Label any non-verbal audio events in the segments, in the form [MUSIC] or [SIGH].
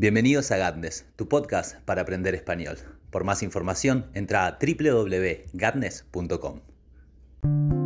Bienvenidos a Gatnes, tu podcast para aprender español. Por más información, entra a www.gatnes.com.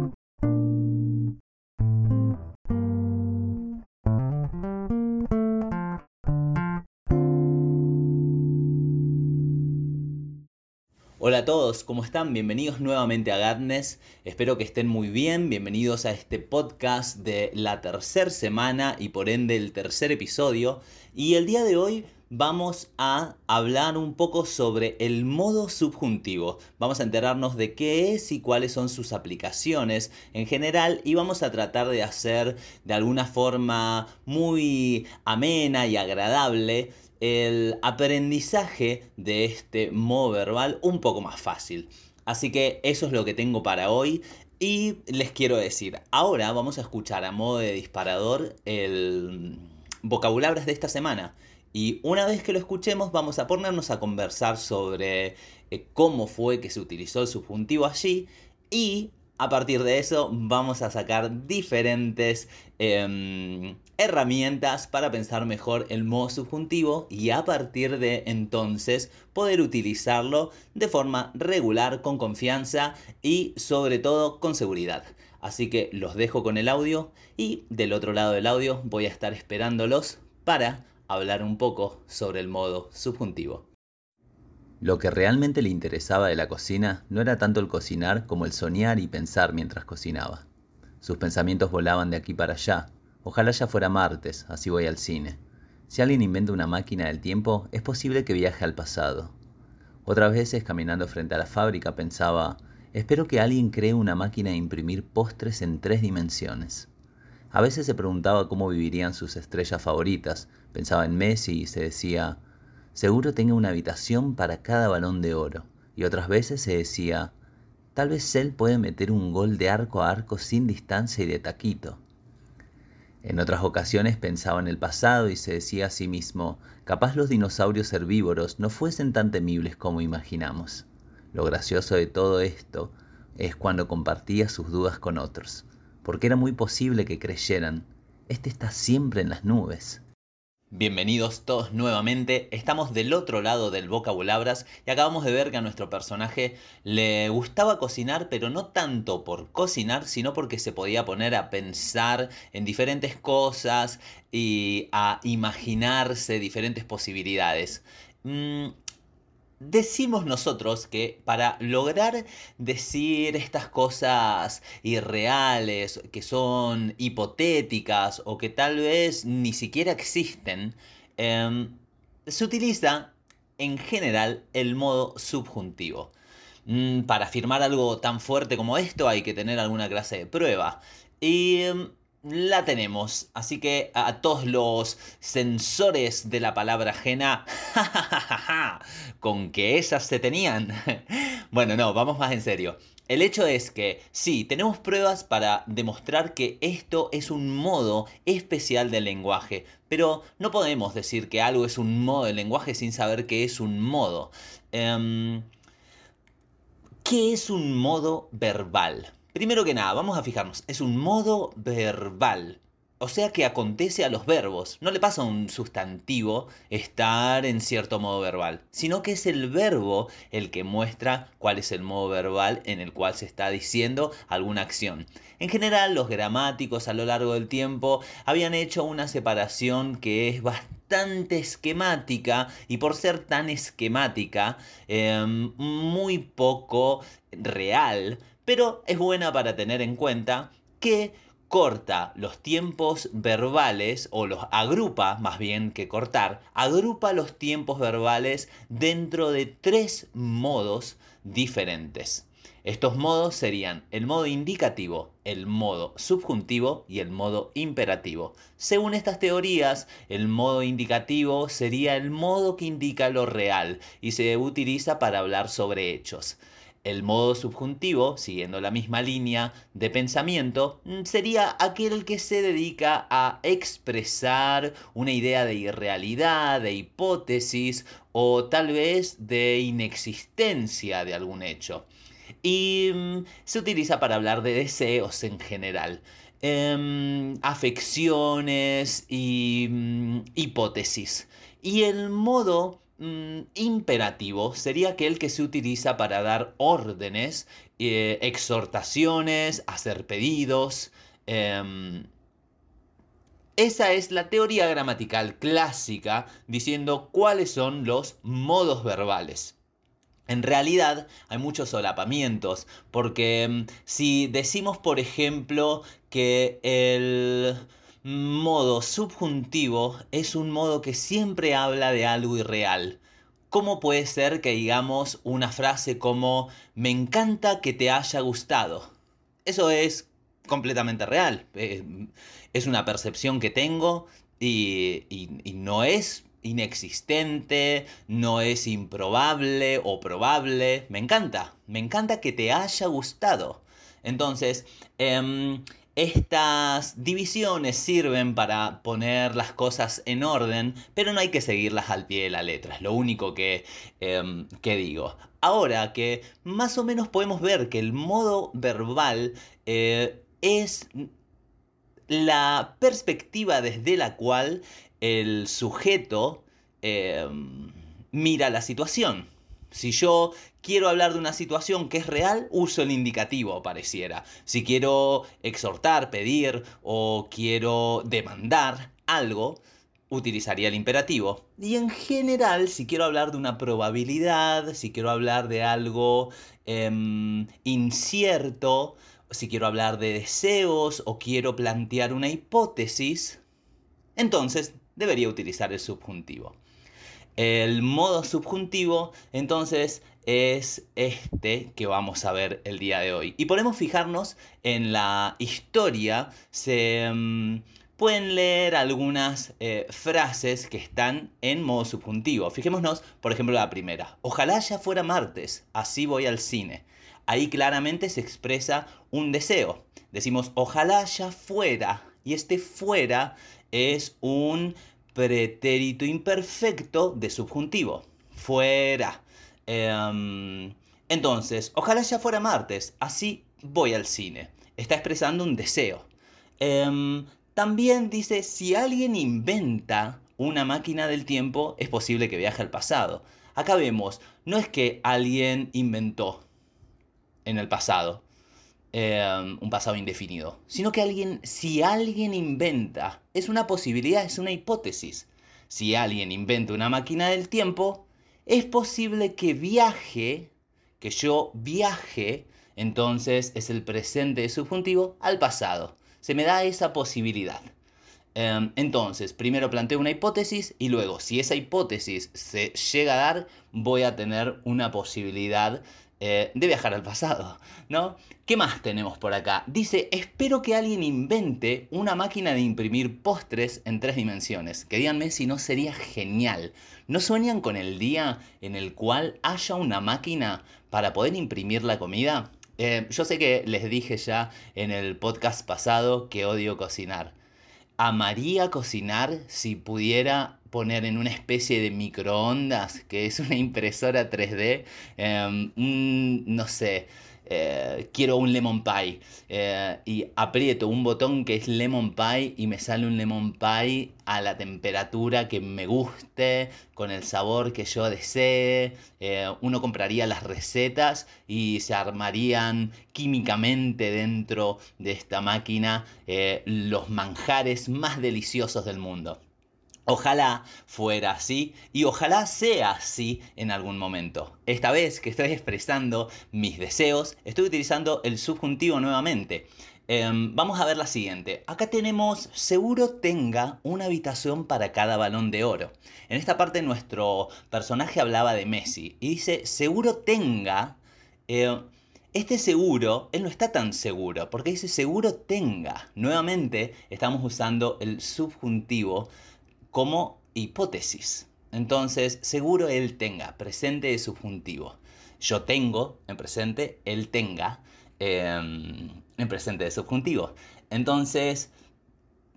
todos, ¿cómo están? Bienvenidos nuevamente a Gatnes. Espero que estén muy bien. Bienvenidos a este podcast de la tercera semana y por ende el tercer episodio. Y el día de hoy vamos a hablar un poco sobre el modo subjuntivo. Vamos a enterarnos de qué es y cuáles son sus aplicaciones en general y vamos a tratar de hacer de alguna forma muy amena y agradable el aprendizaje de este modo verbal un poco más fácil. Así que eso es lo que tengo para hoy. Y les quiero decir, ahora vamos a escuchar a modo de disparador el vocabulario de esta semana. Y una vez que lo escuchemos vamos a ponernos a conversar sobre eh, cómo fue que se utilizó el subjuntivo allí y a partir de eso vamos a sacar diferentes em, herramientas para pensar mejor el modo subjuntivo y a partir de entonces poder utilizarlo de forma regular, con confianza y sobre todo con seguridad. Así que los dejo con el audio y del otro lado del audio voy a estar esperándolos para hablar un poco sobre el modo subjuntivo. Lo que realmente le interesaba de la cocina no era tanto el cocinar como el soñar y pensar mientras cocinaba. Sus pensamientos volaban de aquí para allá. Ojalá ya fuera martes, así voy al cine. Si alguien inventa una máquina del tiempo, es posible que viaje al pasado. Otras veces, caminando frente a la fábrica, pensaba, espero que alguien cree una máquina de imprimir postres en tres dimensiones. A veces se preguntaba cómo vivirían sus estrellas favoritas, pensaba en Messi y se decía, Seguro tenga una habitación para cada balón de oro. Y otras veces se decía, tal vez él puede meter un gol de arco a arco sin distancia y de taquito. En otras ocasiones pensaba en el pasado y se decía a sí mismo, capaz los dinosaurios herbívoros no fuesen tan temibles como imaginamos. Lo gracioso de todo esto es cuando compartía sus dudas con otros, porque era muy posible que creyeran, este está siempre en las nubes. Bienvenidos todos nuevamente, estamos del otro lado del vocabulabras y acabamos de ver que a nuestro personaje le gustaba cocinar, pero no tanto por cocinar, sino porque se podía poner a pensar en diferentes cosas y a imaginarse diferentes posibilidades. Mm, decimos nosotros que para lograr decir estas cosas irreales, que son hipotéticas o que tal vez ni siquiera existen, em, se utiliza en general el modo subjuntivo. Mm, para afirmar algo tan fuerte como esto hay que tener alguna clase de prueba. Y em, la tenemos. Así que a todos los sensores de la palabra ajena, [LAUGHS] con que esas se tenían. [LAUGHS] bueno, no, vamos más en serio. El hecho es que sí, tenemos pruebas para demostrar que esto es un modo especial del lenguaje, pero no podemos decir que algo es un modo del lenguaje sin saber qué es un modo. Em, ¿Qué es un modo verbal? Primero que nada, vamos a fijarnos, es un modo verbal. O sea que acontece a los verbos. No le pasa a un sustantivo estar en cierto modo verbal, sino que es el verbo el que muestra cuál es el modo verbal en el cual se está diciendo alguna acción. En general, los gramáticos a lo largo del tiempo habían hecho una separación que es bastante esquemática y por ser tan esquemática, em, muy poco real, pero es buena para tener en cuenta que corta los tiempos verbales o los agrupa, más bien que cortar, agrupa los tiempos verbales dentro de tres modos diferentes. Estos modos serían el modo indicativo, el modo subjuntivo y el modo imperativo. Según estas teorías, el modo indicativo sería el modo que indica lo real y se utiliza para hablar sobre hechos. El modo subjuntivo, siguiendo la misma línea de pensamiento, mm, sería aquel que se dedica a expresar una idea de irrealidad, de hipótesis o tal vez de inexistencia de algún hecho. Y mm, se utiliza para hablar de deseos en general. em, afecciones y mm, hipótesis. Y el modo mm, imperativo sería aquel que se utiliza para dar órdenes, eh, exhortaciones, hacer pedidos. Em, esa es la teoría gramatical clásica diciendo cuáles son los modos verbales. En realidad hay muchos solapamientos, porque mm, si decimos, por ejemplo, que el modo subjuntivo es un modo que siempre habla de algo irreal, ¿cómo puede ser que digamos una frase como me encanta que te haya gustado? Eso es completamente real. Eh, es una percepción que tengo y, no es inexistente, no es improbable o probable. Me encanta, me encanta que te haya gustado. Entonces, em, estas divisiones sirven para poner las cosas en orden, pero no hay que seguirlas al pie de la letra, es lo único que, em, que digo. Ahora que más o menos podemos ver que el modo verbal eh, es la perspectiva desde la cual el sujeto em, mira la situación. Si yo quiero hablar de una situación que es real, uso el indicativo, pareciera. Si quiero exhortar, pedir o quiero demandar algo, utilizaría el imperativo. Y en general, si quiero hablar de una probabilidad, si quiero hablar de algo em, incierto, si quiero hablar de deseos o quiero plantear una hipótesis, entonces debería utilizar el subjuntivo. El modo subjuntivo, entonces, es este que vamos a ver el día de hoy. Y podemos fijarnos en la historia, se mm, pueden leer algunas eh, frases que están en modo subjuntivo. Fijémonos, por ejemplo, la primera. Ojalá ya fuera martes, así voy al cine ahí claramente se expresa un deseo. Decimos, ojalá ya fuera. Y este fuera es un pretérito imperfecto de subjuntivo. Fuera. Em, entonces, ojalá ya fuera martes. Así voy al cine. Está expresando un deseo. Em, también dice, si alguien inventa una máquina del tiempo, es posible que viaje al pasado. Acá vemos, no es que alguien inventó, en el pasado, em, un pasado indefinido, sino que alguien, si alguien inventa, es una posibilidad, es una hipótesis. Si alguien inventa una máquina del tiempo, es posible que viaje, que yo viaje, entonces es el presente subjuntivo al pasado. Se me da esa posibilidad. Em, entonces, primero planteo una hipótesis y luego, si esa hipótesis se llega a dar, voy a tener una posibilidad eh, de viajar al pasado, ¿no? ¿Qué más tenemos por acá? Dice, espero que alguien invente una máquina de imprimir postres en tres dimensiones. Que díganme si no sería genial. ¿No sueñan con el día en el cual haya una máquina para poder imprimir la comida? Eh, yo sé que les dije ya en el podcast pasado que odio cocinar. Amaría cocinar si pudiera poner en una especie de microondas, que es una impresora 3D, em, no sé, eh, quiero un lemon pie eh, y aprieto un botón que es lemon pie y me sale un lemon pie a la temperatura que me guste, con el sabor que yo desee. Eh, uno compraría las recetas y se armarían químicamente dentro de esta máquina los manjares más deliciosos del mundo. Ojalá fuera así y ojalá sea así en algún momento. Esta vez que estoy expresando mis deseos, estoy utilizando el subjuntivo nuevamente. Em, vamos a ver la siguiente. Acá tenemos seguro tenga una habitación para cada balón de oro. En esta parte nuestro personaje hablaba de Messi y dice seguro tenga... Eh, este seguro, él no está tan seguro, porque dice seguro tenga. Nuevamente estamos usando el subjuntivo como hipótesis. Entonces, seguro él tenga, presente de subjuntivo. Yo tengo en presente, él tenga em, en presente de subjuntivo. Entonces,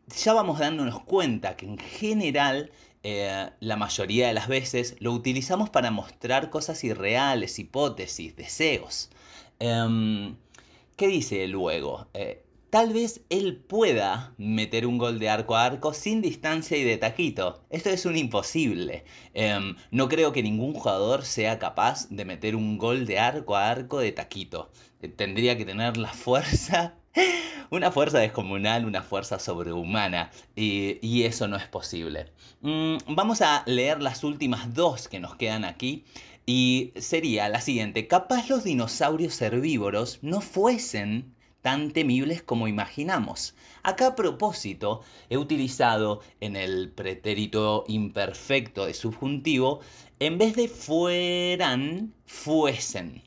ya vamos dándonos cuenta que en general eh, la mayoría de las veces lo utilizamos para mostrar cosas irreales, hipótesis, deseos. Em, ¿Qué dice luego? Eh, tal vez él pueda meter un gol de arco a arco sin distancia y de taquito. Esto es un imposible. Em, no creo que ningún jugador sea capaz de meter un gol de arco a arco de taquito. Eh, tendría que tener la fuerza [LAUGHS] una fuerza descomunal, una fuerza sobrehumana, y, eso no es posible. Mm, vamos a leer las últimas dos que nos quedan aquí, y sería la siguiente, capaz los dinosaurios herbívoros no fuesen tan temibles como imaginamos. Acá a propósito he utilizado en el pretérito imperfecto de subjuntivo, en vez de fueran, fuesen.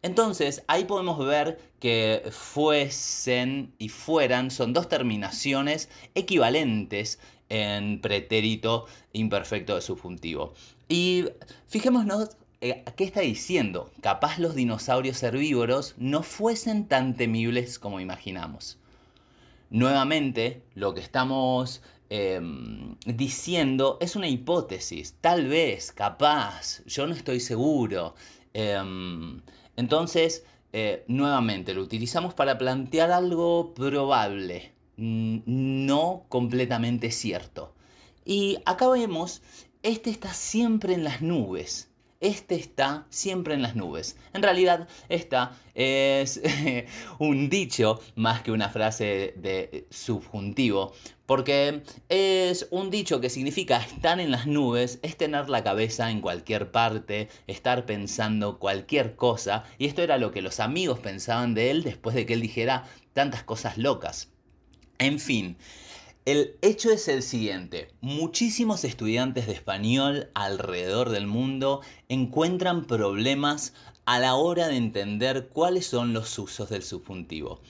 Entonces, ahí podemos ver que fuesen y fueran son dos terminaciones equivalentes en pretérito imperfecto de subjuntivo. Y fijémonos eh, ¿qué está diciendo? Capaz los dinosaurios herbívoros no fuesen tan temibles como imaginamos. Nuevamente, lo que estamos em, diciendo es una hipótesis. Tal vez, capaz, yo no estoy seguro. Em, entonces, eh, nuevamente, lo utilizamos para plantear algo probable, no completamente cierto. Y acá vemos, este está siempre en las nubes. Este está siempre en las nubes. En realidad, esta es [LAUGHS] un dicho más que una frase de subjuntivo, porque es un dicho que significa estar en las nubes, es tener la cabeza en cualquier parte, estar pensando cualquier cosa, y esto era lo que los amigos pensaban de él después de que él dijera tantas cosas locas. En fin, el hecho es el siguiente, muchísimos estudiantes de español alrededor del mundo encuentran problemas a la hora de entender cuáles son los usos del subjuntivo.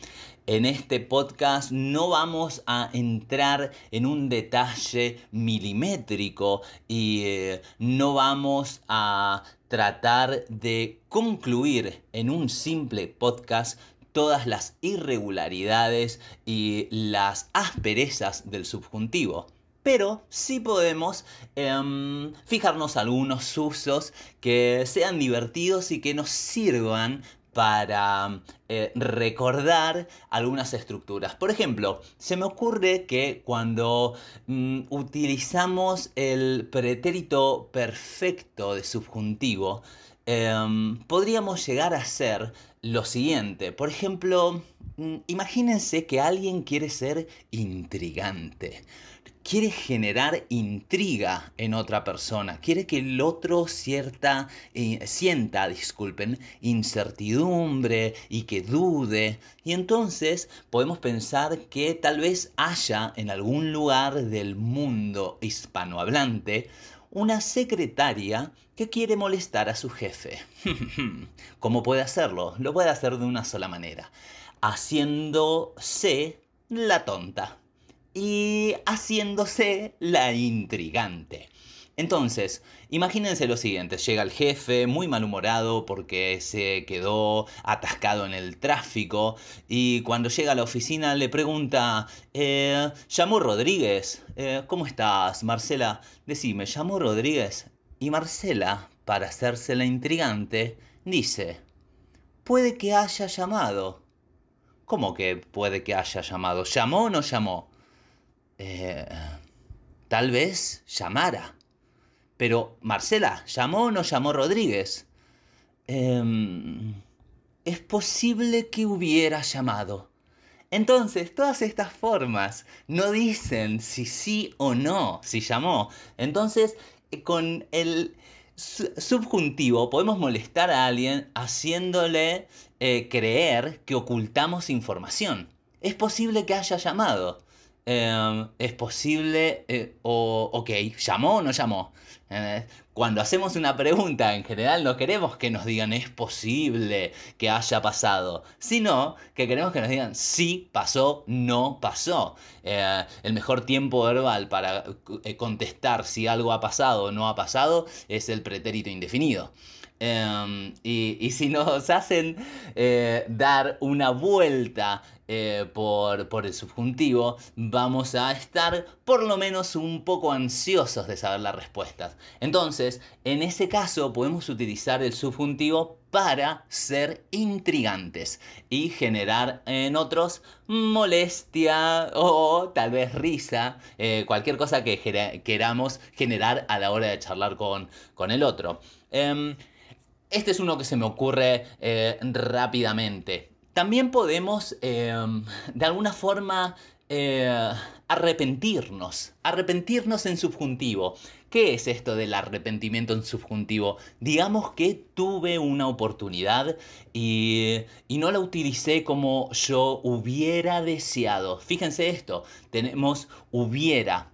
En este podcast no vamos a entrar en un detalle milimétrico y eh, no vamos a tratar de concluir en un simple podcast todas las irregularidades y las asperezas del subjuntivo. Pero sí podemos em, fijarnos algunos usos que sean divertidos y que nos sirvan para eh, recordar algunas estructuras. Por ejemplo, se me ocurre que cuando mm, utilizamos el pretérito perfecto de subjuntivo, em, podríamos llegar a ser lo siguiente. Por ejemplo, mm, imagínense que alguien quiere ser intrigante. Quiere generar intriga en otra persona, quiere que el otro cierta, eh, sienta, disculpen, incertidumbre y que dude. Y entonces podemos pensar que tal vez haya en algún lugar del mundo hispanohablante una secretaria que quiere molestar a su jefe. [LAUGHS] ¿Cómo puede hacerlo? Lo puede hacer de una sola manera, haciéndose la tonta y haciéndose la intrigante. Entonces, imagínense lo siguiente, llega el jefe muy malhumorado porque se quedó atascado en el tráfico y cuando llega a la oficina le pregunta, eh, ¿llamó Rodríguez? Eh, ¿Cómo estás, Marcela? Decime, ¿llamó Rodríguez? Y Marcela, para hacerse la intrigante, dice, puede que haya llamado. ¿Cómo que puede que haya llamado? ¿Llamó o no llamó? Eh, tal vez llamara. Pero, Marcela, ¿llamó o no llamó Rodríguez? Em, es posible que hubiera llamado. Entonces, todas estas formas no dicen si sí o no, si llamó. Entonces, eh, con el subjuntivo podemos molestar a alguien haciéndole eh, creer que ocultamos información. Es posible que haya llamado. Em, es posible, eh, o ok, ¿llamó o no llamó? Cuando hacemos una pregunta, en general no queremos que nos digan es posible que haya pasado, sino que queremos que nos digan sí pasó, no pasó. Eh, el mejor tiempo verbal para eh, contestar si algo ha pasado o no ha pasado es el pretérito indefinido. Em, y, si nos hacen dar una vuelta eh, por, el subjuntivo, vamos a estar por lo menos un poco ansiosos de saber las respuestas. Entonces, en ese caso podemos utilizar el subjuntivo para ser intrigantes y generar en otros molestia o tal vez risa, eh, cualquier cosa que queramos generar a la hora de charlar con, con el otro. Em, este es uno que se me ocurre eh, rápidamente. También podemos, em, de alguna forma, eh, arrepentirnos. Arrepentirnos en subjuntivo. ¿Qué es esto del arrepentimiento en subjuntivo? Digamos que tuve una oportunidad y, y, no la utilicé como yo hubiera deseado. Fíjense esto, tenemos hubiera.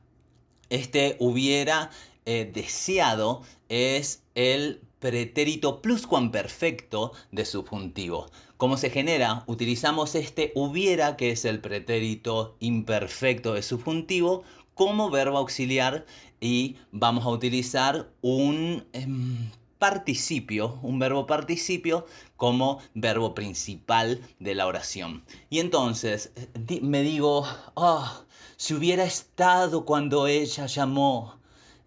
Este hubiera eh, deseado es el pretérito pluscuamperfecto de subjuntivo. ¿Cómo se genera? Utilizamos este hubiera, que es el pretérito imperfecto de subjuntivo, como verbo auxiliar y vamos a utilizar un em, participio, un verbo participio como verbo principal de la oración. Y entonces me digo, oh, si hubiera estado cuando ella llamó,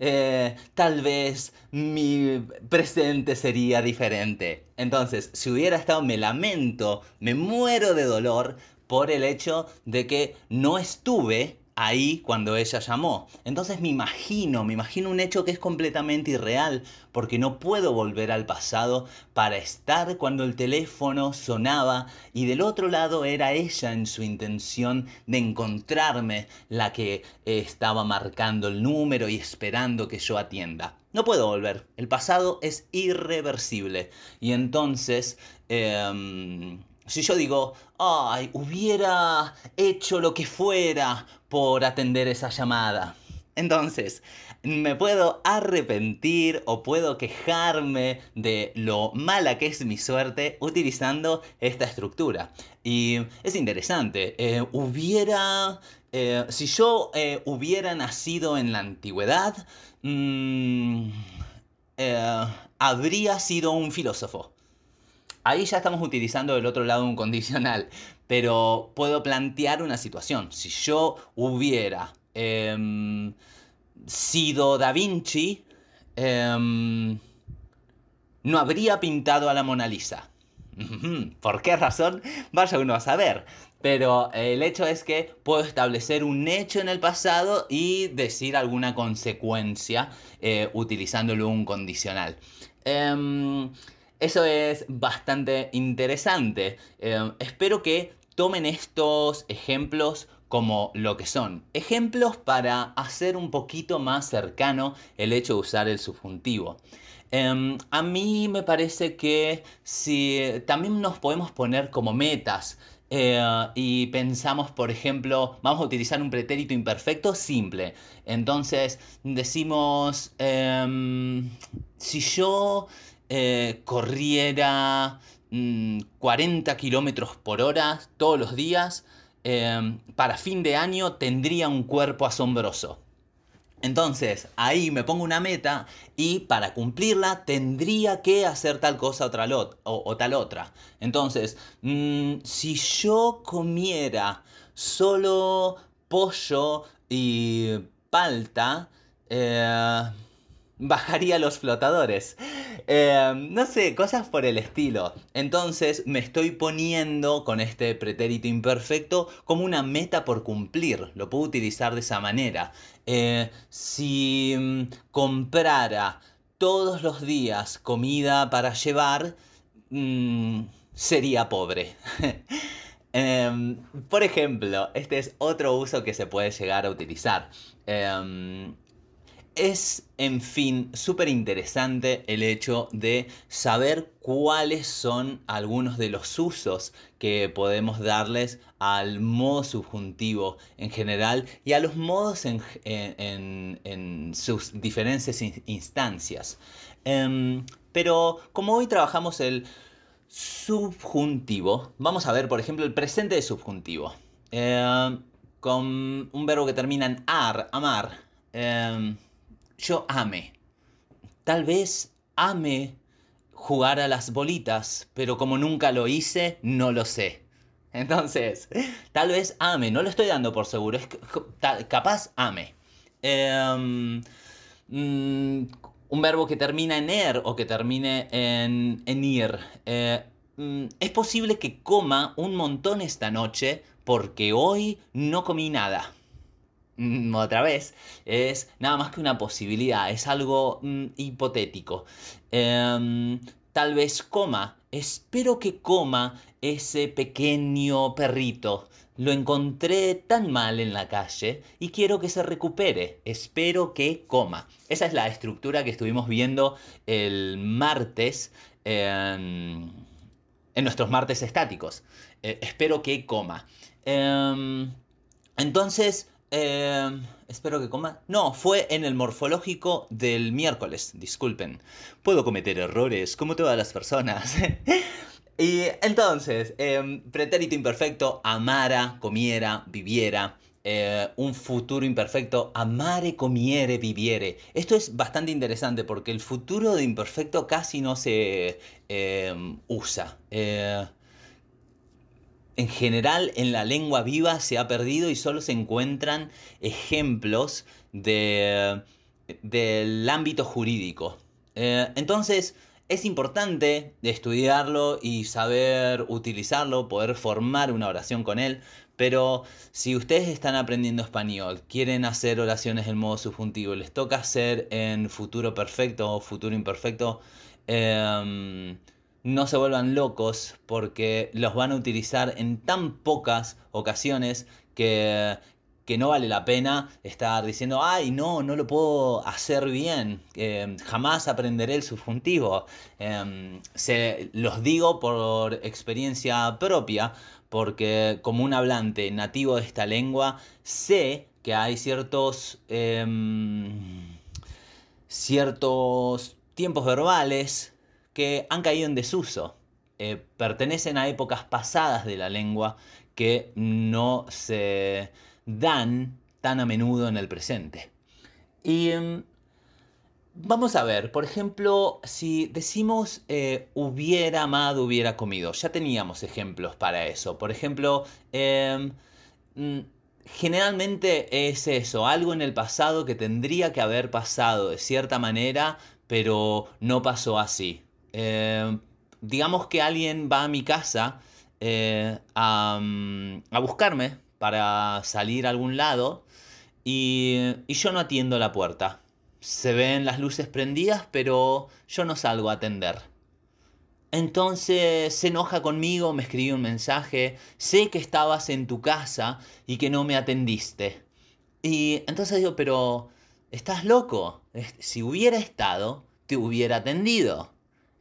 eh, tal vez mi presente sería diferente. Entonces, si hubiera estado, me lamento, me muero de dolor por el hecho de que no estuve ahí cuando ella llamó. Entonces me imagino, me imagino un hecho que es completamente irreal, porque no puedo volver al pasado para estar cuando el teléfono sonaba y del otro lado era ella en su intención de encontrarme la que estaba marcando el número y esperando que yo atienda. No puedo volver, el pasado es irreversible. Y entonces... Em, si yo digo, ay, hubiera hecho lo que fuera por atender esa llamada. Entonces, me puedo arrepentir o puedo quejarme de lo mala que es mi suerte utilizando esta estructura. Y es interesante, eh, hubiera, eh, si yo eh, hubiera nacido en la antigüedad, mm, habría sido un filósofo. Ahí ya estamos utilizando del otro lado un condicional, pero puedo plantear una situación. Si yo hubiera em, sido Da Vinci, em, no habría pintado a la Mona Lisa. ¿Por qué razón? Vaya uno a saber. Pero el hecho es que puedo establecer un hecho en el pasado y decir alguna consecuencia eh, utilizándolo un condicional. Em, eso es bastante interesante. Em, espero que tomen estos ejemplos como lo que son. Ejemplos para hacer un poquito más cercano el hecho de usar el subjuntivo. Em, a mí me parece que si también nos podemos poner como metas eh, y pensamos, por ejemplo, vamos a utilizar un pretérito imperfecto simple. Entonces decimos, em, si yo eh, corriera 40 mm, kilómetros por hora todos los días, em, para fin de año tendría un cuerpo asombroso. Entonces, ahí me pongo una meta y para cumplirla tendría que hacer tal cosa otra o, tal otra. Entonces, mm, si yo comiera solo pollo y palta, eh, bajaría los flotadores. Em, no sé, cosas por el estilo. Entonces me estoy poniendo con este pretérito imperfecto como una meta por cumplir. Lo puedo utilizar de esa manera. Eh, si mm, comprara todos los días comida para llevar, mm, sería pobre. [LAUGHS] Em, por ejemplo, este es otro uso que se puede llegar a utilizar. Es, en fin, súper interesante el hecho de saber cuáles son algunos de los usos que podemos darles al modo subjuntivo en general y a los modos en, sus diferentes instancias. Em, pero como hoy trabajamos el subjuntivo, vamos a ver, por ejemplo, el presente de subjuntivo. Em, con un verbo que termina en ar, amar. Em, yo ame. Tal vez ame jugar a las bolitas, pero como nunca lo hice, no lo sé. Entonces, tal vez ame, no lo estoy dando por seguro, es capaz ame. Em, mm, un verbo que termina en er o que termine en, ir. Eh, mm, es posible que coma un montón esta noche porque hoy no comí nada. Mm, otra vez, es nada más que una posibilidad, es algo hipotético. Em, tal vez coma, espero que coma ese pequeño perrito. Lo encontré tan mal en la calle y quiero que se recupere. Espero que coma. Esa es la estructura que estuvimos viendo el martes en, nuestros martes estáticos. Eh, espero que coma. Em, entonces, em, espero que coma. No, fue en el morfológico del miércoles, disculpen. Puedo cometer errores como todas las personas. [LAUGHS] y entonces, em, pretérito imperfecto, amara, comiera, viviera. Eh, un futuro imperfecto, amare, comiere, viviere. Esto es bastante interesante porque el futuro de imperfecto casi no se em, usa. En general en la lengua viva se ha perdido y solo se encuentran ejemplos de, del ámbito jurídico. Eh, entonces es importante estudiarlo y saber utilizarlo, poder formar una oración con él, pero si ustedes están aprendiendo español, quieren hacer oraciones en modo subjuntivo, les toca hacer en futuro perfecto o futuro imperfecto, eh, no se vuelvan locos porque los van a utilizar en tan pocas ocasiones que, que no vale la pena estar diciendo, ay, no, no lo puedo hacer bien, eh, jamás aprenderé el subjuntivo. Em, se, los digo por experiencia propia, porque como un hablante nativo de esta lengua, sé que hay ciertos, em, ciertos tiempos verbales que han caído en desuso. Eh, pertenecen a épocas pasadas de la lengua que no se dan tan a menudo en el presente. Y em, vamos a ver, por ejemplo, si decimos eh, hubiera amado, hubiera comido, ya teníamos ejemplos para eso. Por ejemplo, em, mm, generalmente es eso, algo en el pasado que tendría que haber pasado de cierta manera, pero no pasó así. Eh, digamos que alguien va a mi casa eh, mm, a, buscarme para salir a algún lado y, y yo no atiendo la puerta. Se ven las luces prendidas, pero yo no salgo a atender. Entonces se enoja conmigo, me escribe un mensaje, sé que estabas en tu casa y que no me atendiste. Y entonces digo, pero estás loco. Si hubiera estado, te hubiera atendido.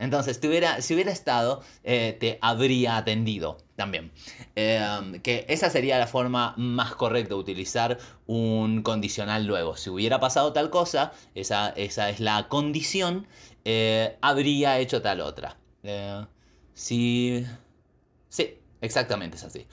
Entonces, si hubiera estado, eh, te habría atendido también. Em, que esa sería la forma más correcta de utilizar un condicional luego. Si hubiera pasado tal cosa, esa, esa es la condición, eh, habría hecho tal otra. Eh, sí, sí, exactamente es así.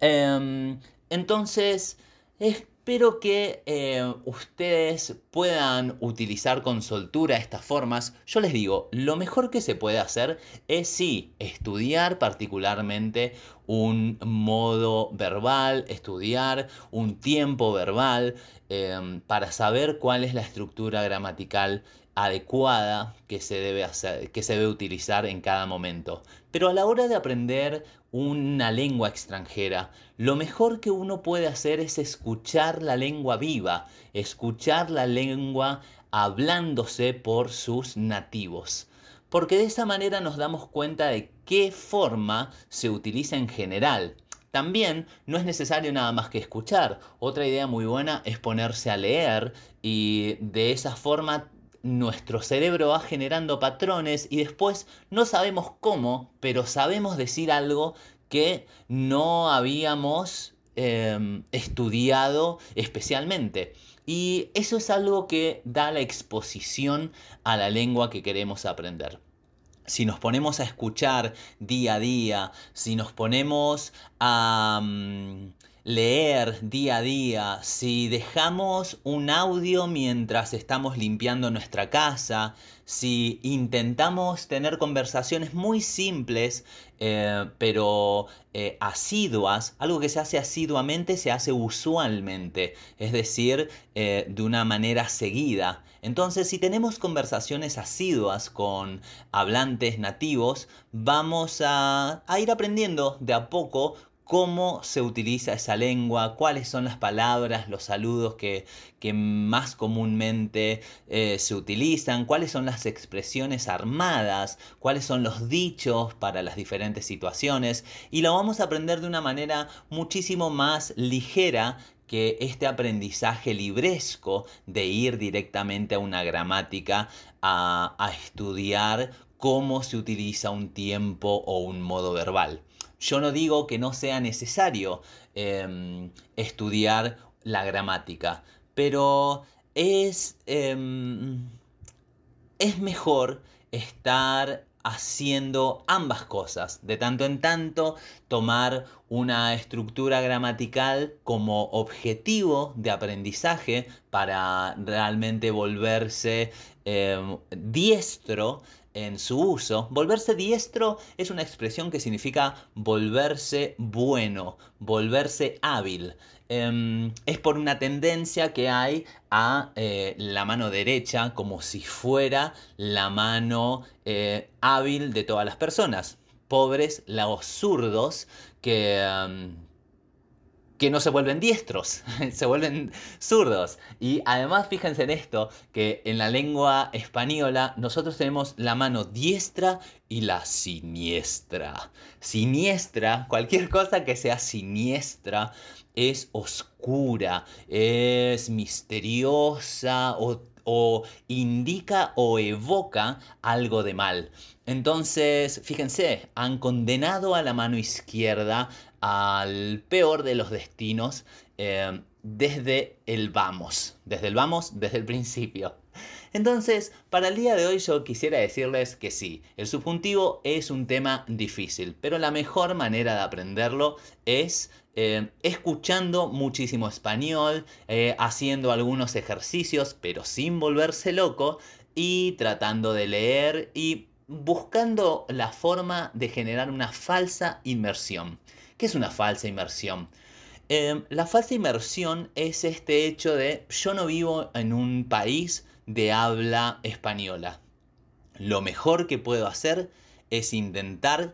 Em, entonces, es Espero que eh, ustedes puedan utilizar con soltura estas formas. Yo les digo, lo mejor que se puede hacer es sí, estudiar particularmente un modo verbal, estudiar un tiempo verbal em, para saber cuál es la estructura gramatical adecuada que se debe hacer, que se debe utilizar en cada momento. Pero a la hora de aprender una lengua extranjera, lo mejor que uno puede hacer es escuchar la lengua viva, escuchar la lengua hablándose por sus nativos. Porque de esa manera nos damos cuenta de qué forma se utiliza en general. También no es necesario nada más que escuchar. Otra idea muy buena es ponerse a leer y de esa forma nuestro cerebro va generando patrones y después no sabemos cómo, pero sabemos decir algo que no habíamos em, estudiado especialmente. Y eso es algo que da la exposición a la lengua que queremos aprender. Si nos ponemos a escuchar día a día, si nos ponemos a... Mm, leer día a día, si dejamos un audio mientras estamos limpiando nuestra casa, si intentamos tener conversaciones muy simples, eh, pero eh, asiduas, algo que se hace asiduamente se hace usualmente, es decir, eh, de una manera seguida. Entonces, si tenemos conversaciones asiduas con hablantes nativos, vamos a, a ir aprendiendo de a poco cómo se utiliza esa lengua, cuáles son las palabras, los saludos que, más comúnmente eh, se utilizan, cuáles son las expresiones armadas, cuáles son los dichos para las diferentes situaciones y lo vamos a aprender de una manera muchísimo más ligera que este aprendizaje libresco de ir directamente a una gramática a, a estudiar cómo se utiliza un tiempo o un modo verbal. Yo no digo que no sea necesario em, estudiar la gramática, pero es, em, es mejor estar haciendo ambas cosas, de tanto en tanto tomar una estructura gramatical como objetivo de aprendizaje para realmente volverse em, diestro en su uso. Volverse diestro es una expresión que significa volverse bueno, volverse hábil. Em, es por una tendencia que hay a eh, la mano derecha como si fuera la mano eh, hábil de todas las personas. Pobres los zurdos que... Em, que no se vuelven diestros, [LAUGHS] se vuelven zurdos. Y además fíjense en esto, que en la lengua española nosotros tenemos la mano diestra y la siniestra. Siniestra, cualquier cosa que sea siniestra, es oscura, es misteriosa o, o indica o evoca algo de mal. Entonces, fíjense, han condenado a la mano izquierda al peor de los destinos eh, desde el vamos, desde el vamos, desde el principio. Entonces, para el día de hoy yo quisiera decirles que sí, el subjuntivo es un tema difícil, pero la mejor manera de aprenderlo es eh, escuchando muchísimo español, eh, haciendo algunos ejercicios, pero sin volverse loco, y tratando de leer y buscando la forma de generar una falsa inmersión. ¿Qué es una falsa inmersión? Em, la falsa inmersión es este hecho de yo no vivo en un país de habla española. Lo mejor que puedo hacer es intentar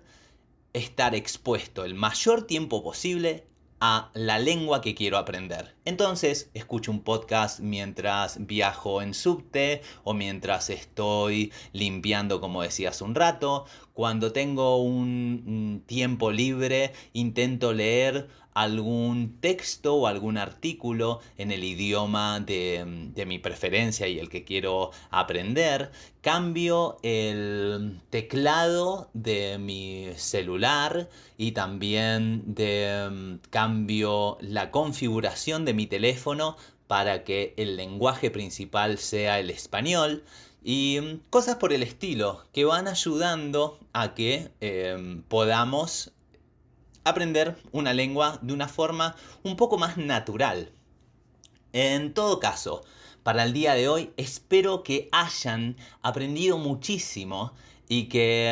estar expuesto el mayor tiempo posible a la lengua que quiero aprender. Entonces, escucho un podcast mientras viajo en subte o mientras estoy limpiando, como decía hace un rato. Cuando tengo un tiempo libre, intento leer algún texto o algún artículo en el idioma de, mi preferencia y el que quiero aprender, cambio el teclado de mi celular y también de, cambio la configuración de mi teléfono para que el lenguaje principal sea el español y cosas por el estilo que van ayudando a que eh, podamos aprender una lengua de una forma un poco más natural. En todo caso, para el día de hoy espero que hayan aprendido muchísimo y que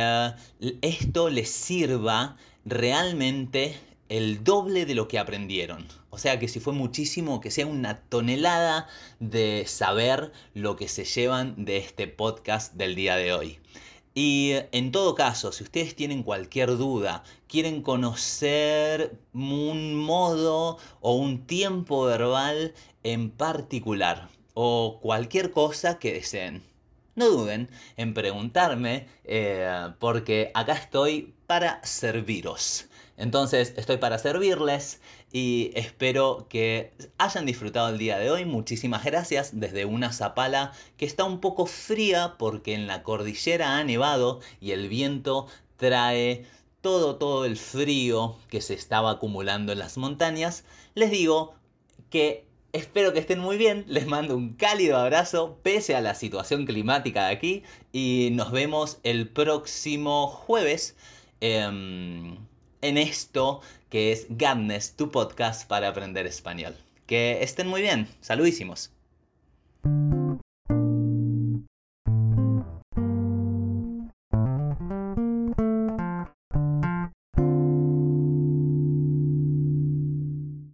eh, esto les sirva realmente el doble de lo que aprendieron. O sea que si fue muchísimo, que sea una tonelada de saber lo que se llevan de este podcast del día de hoy. Y en todo caso, si ustedes tienen cualquier duda, quieren conocer un modo o un tiempo verbal en particular o cualquier cosa que deseen, no duden en preguntarme eh, porque acá estoy para serviros. Entonces estoy para servirles y espero que hayan disfrutado el día de hoy. Muchísimas gracias desde una zapala que está un poco fría porque en la cordillera ha nevado y el viento trae todo, todo el frío que se estaba acumulando en las montañas. Les digo que Espero que estén muy bien, les mando un cálido abrazo pese a la situación climática de aquí y nos vemos el próximo jueves. Em, en esto que es Gadness, tu podcast para aprender español. Que estén muy bien. Saludísimos.